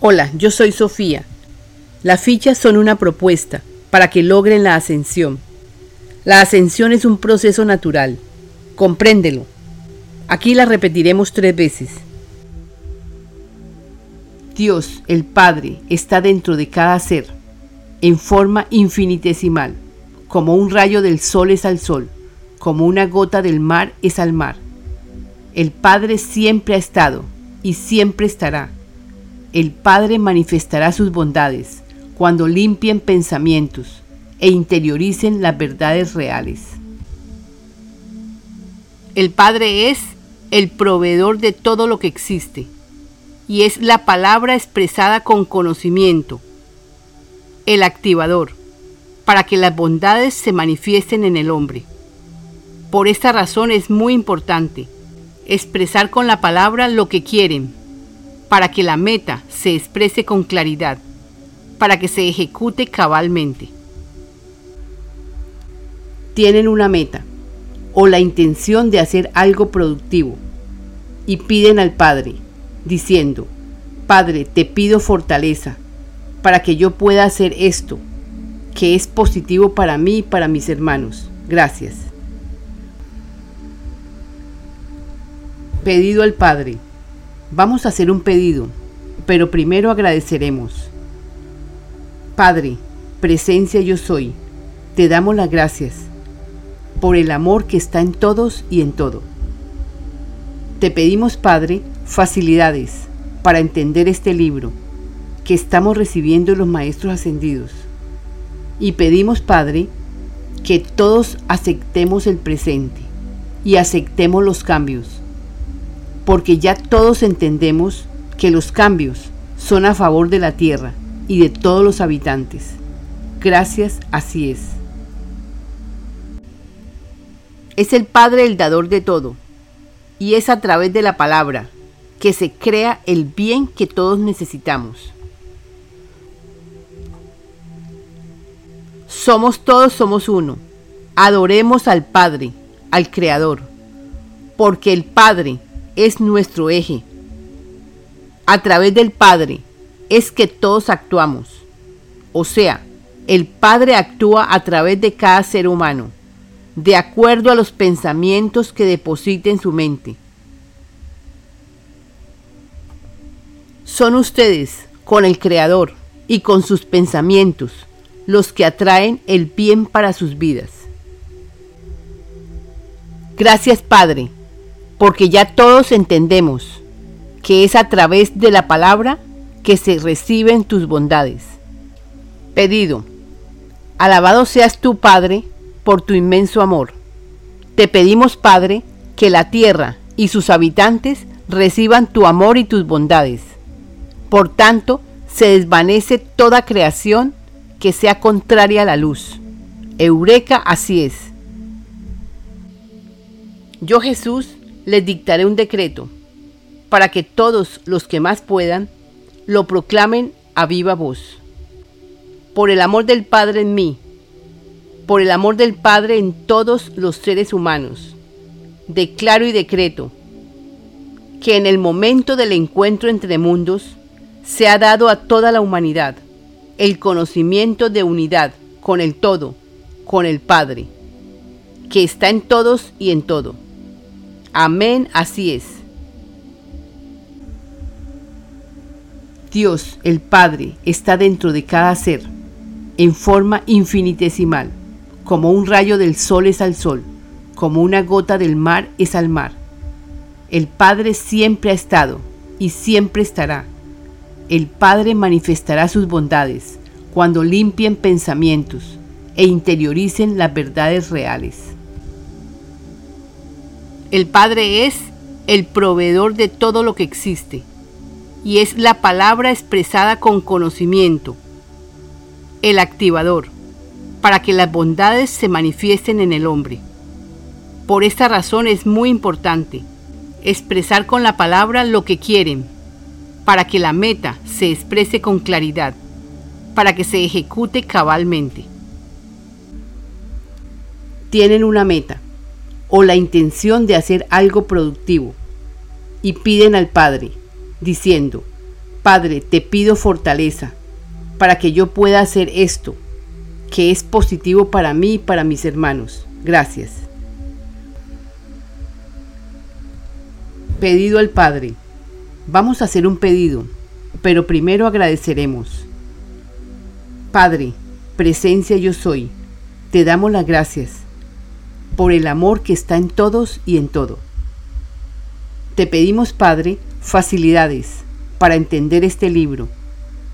Hola, yo soy Sofía. Las fichas son una propuesta para que logren la ascensión. La ascensión es un proceso natural. Compréndelo. Aquí la repetiremos tres veces. Dios, el Padre, está dentro de cada ser, en forma infinitesimal, como un rayo del sol es al sol, como una gota del mar es al mar. El Padre siempre ha estado y siempre estará. El Padre manifestará sus bondades cuando limpien pensamientos e interioricen las verdades reales. El Padre es el proveedor de todo lo que existe y es la palabra expresada con conocimiento, el activador, para que las bondades se manifiesten en el hombre. Por esta razón es muy importante expresar con la palabra lo que quieren, para que la meta se exprese con claridad, para que se ejecute cabalmente. Tienen una meta o la intención de hacer algo productivo y piden al Padre, diciendo, Padre, te pido fortaleza para que yo pueda hacer esto, que es positivo para mí y para mis hermanos. Gracias. Pedido al Padre. Vamos a hacer un pedido, pero primero agradeceremos. Padre, presencia yo soy, te damos las gracias por el amor que está en todos y en todo. Te pedimos, Padre, facilidades para entender este libro que estamos recibiendo los Maestros Ascendidos. Y pedimos, Padre, que todos aceptemos el presente y aceptemos los cambios, porque ya todos entendemos que los cambios son a favor de la tierra y de todos los habitantes. Gracias, así es. Es el Padre el dador de todo y es a través de la palabra que se crea el bien que todos necesitamos. Somos todos, somos uno. Adoremos al Padre, al Creador, porque el Padre es nuestro eje. A través del Padre es que todos actuamos. O sea, el Padre actúa a través de cada ser humano de acuerdo a los pensamientos que deposite en su mente. Son ustedes, con el Creador y con sus pensamientos, los que atraen el bien para sus vidas. Gracias Padre, porque ya todos entendemos que es a través de la palabra que se reciben tus bondades. Pedido, alabado seas tú Padre, por tu inmenso amor. Te pedimos, Padre, que la tierra y sus habitantes reciban tu amor y tus bondades. Por tanto, se desvanece toda creación que sea contraria a la luz. Eureka, así es. Yo Jesús les dictaré un decreto para que todos los que más puedan lo proclamen a viva voz. Por el amor del Padre en mí, por el amor del Padre en todos los seres humanos. Declaro y decreto que en el momento del encuentro entre mundos se ha dado a toda la humanidad el conocimiento de unidad con el todo, con el Padre, que está en todos y en todo. Amén, así es. Dios, el Padre, está dentro de cada ser, en forma infinitesimal como un rayo del sol es al sol, como una gota del mar es al mar. El Padre siempre ha estado y siempre estará. El Padre manifestará sus bondades cuando limpien pensamientos e interioricen las verdades reales. El Padre es el proveedor de todo lo que existe y es la palabra expresada con conocimiento, el activador para que las bondades se manifiesten en el hombre. Por esta razón es muy importante expresar con la palabra lo que quieren, para que la meta se exprese con claridad, para que se ejecute cabalmente. Tienen una meta o la intención de hacer algo productivo y piden al Padre, diciendo, Padre, te pido fortaleza para que yo pueda hacer esto, que es positivo para mí y para mis hermanos. Gracias. Pedido al Padre. Vamos a hacer un pedido, pero primero agradeceremos. Padre, presencia yo soy, te damos las gracias por el amor que está en todos y en todo. Te pedimos, Padre, facilidades para entender este libro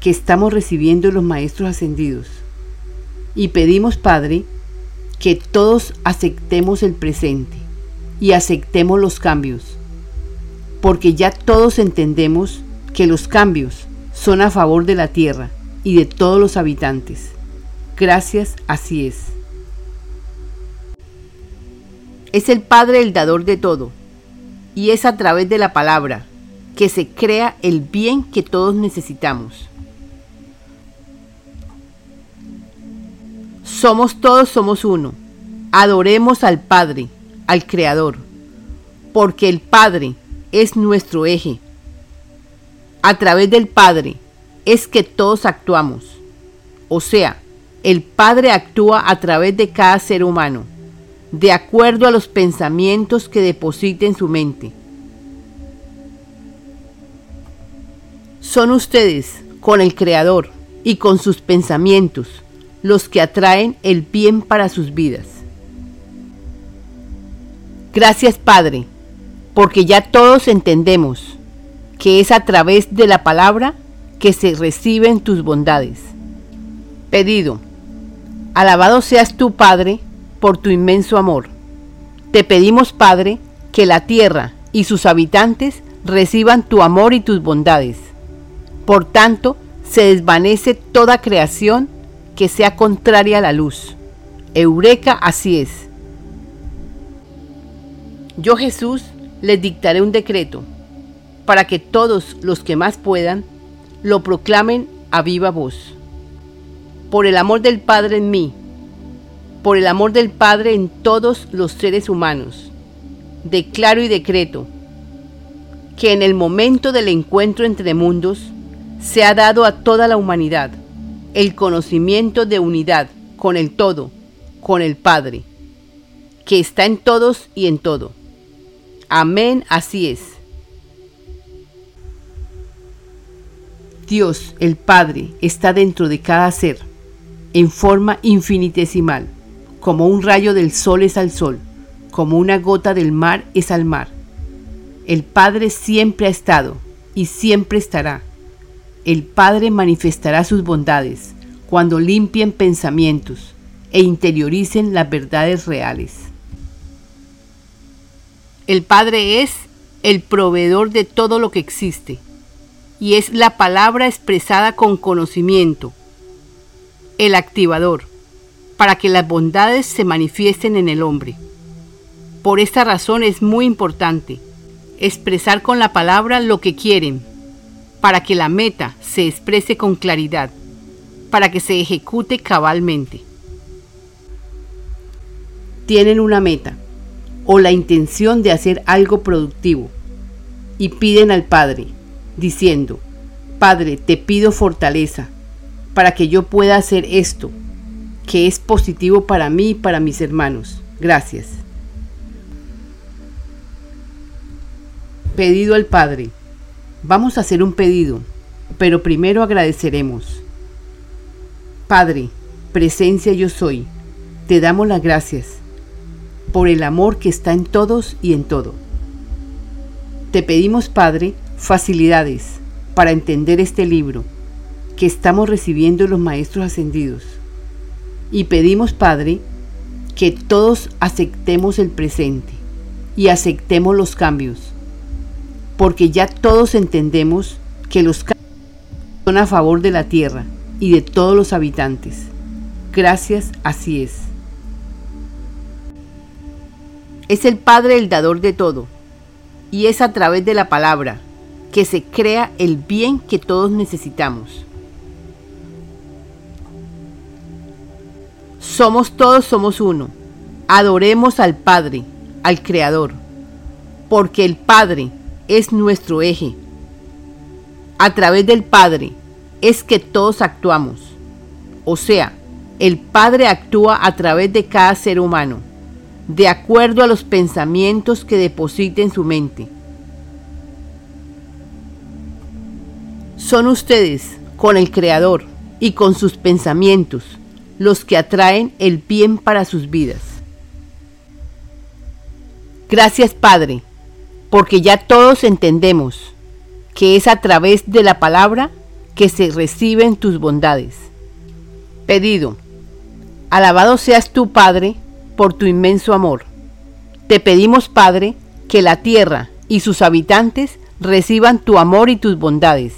que estamos recibiendo los Maestros Ascendidos. Y pedimos, Padre, que todos aceptemos el presente y aceptemos los cambios, porque ya todos entendemos que los cambios son a favor de la tierra y de todos los habitantes. Gracias, así es. Es el Padre el dador de todo, y es a través de la palabra que se crea el bien que todos necesitamos. Somos todos, somos uno. Adoremos al Padre, al Creador, porque el Padre es nuestro eje. A través del Padre es que todos actuamos. O sea, el Padre actúa a través de cada ser humano, de acuerdo a los pensamientos que deposita en su mente. Son ustedes, con el Creador y con sus pensamientos, los que atraen el bien para sus vidas. Gracias Padre, porque ya todos entendemos que es a través de la palabra que se reciben tus bondades. Pedido, alabado seas tú Padre por tu inmenso amor. Te pedimos Padre que la tierra y sus habitantes reciban tu amor y tus bondades por tanto, se desvanece toda creación que sea contraria a la luz. Eureka, así es. Yo Jesús les dictaré un decreto para que todos los que más puedan lo proclamen a viva voz. Por el amor del Padre en mí, por el amor del Padre en todos los seres humanos, declaro y decreto que en el momento del encuentro entre mundos, se ha dado a toda la humanidad el conocimiento de unidad con el todo, con el Padre, que está en todos y en todo. Amén, así es. Dios, el Padre, está dentro de cada ser, en forma infinitesimal, como un rayo del sol es al sol, como una gota del mar es al mar. El Padre siempre ha estado y siempre estará el Padre manifestará sus bondades cuando limpien pensamientos e interioricen las verdades reales. El Padre es el proveedor de todo lo que existe y es la palabra expresada con conocimiento, el activador, para que las bondades se manifiesten en el hombre. Por esta razón es muy importante expresar con la palabra lo que quieren para que la meta se exprese con claridad, para que se ejecute cabalmente. Tienen una meta o la intención de hacer algo productivo y piden al Padre, diciendo, Padre, te pido fortaleza para que yo pueda hacer esto, que es positivo para mí y para mis hermanos. Gracias. Pedido al Padre. Vamos a hacer un pedido, pero primero agradeceremos. Padre, presencia yo soy, te damos las gracias por el amor que está en todos y en todo. Te pedimos, Padre, facilidades para entender este libro que estamos recibiendo los Maestros Ascendidos. Y pedimos, Padre, que todos aceptemos el presente y aceptemos los cambios porque ya todos entendemos que los cambios son a favor de la tierra y de todos los habitantes. Gracias, así es. Es el Padre el dador de todo, y es a través de la palabra que se crea el bien que todos necesitamos. Somos todos, somos uno. Adoremos al Padre, al Creador, porque el Padre es nuestro eje. a través del Padre es que todos actuamos. O sea, el Padre actúa a través de cada ser humano, de acuerdo a los pensamientos que deposita en su mente. Son ustedes, con el Creador y con sus pensamientos, los que atraen el bien para sus vidas. Gracias Padre, porque ya todos entendemos que es a través de la palabra que se reciben tus bondades. Pedido. Alabado seas tú, Padre, por tu inmenso amor. Te pedimos, Padre, que la tierra y sus habitantes reciban tu amor y tus bondades.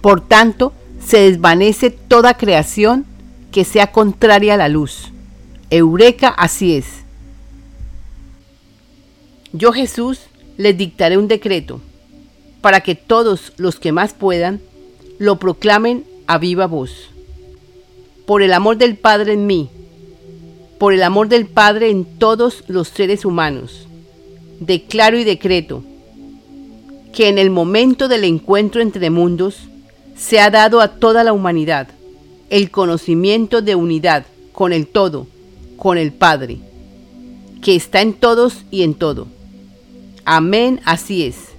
Por tanto, se desvanece toda creación que sea contraria a la luz. Eureka, así es. Yo Jesús les dictaré un decreto para que todos los que más puedan lo proclamen a viva voz. Por el amor del Padre en mí, por el amor del Padre en todos los seres humanos, declaro y decreto que en el momento del encuentro entre mundos se ha dado a toda la humanidad el conocimiento de unidad con el todo, con el Padre, que está en todos y en todo. Amén, así es.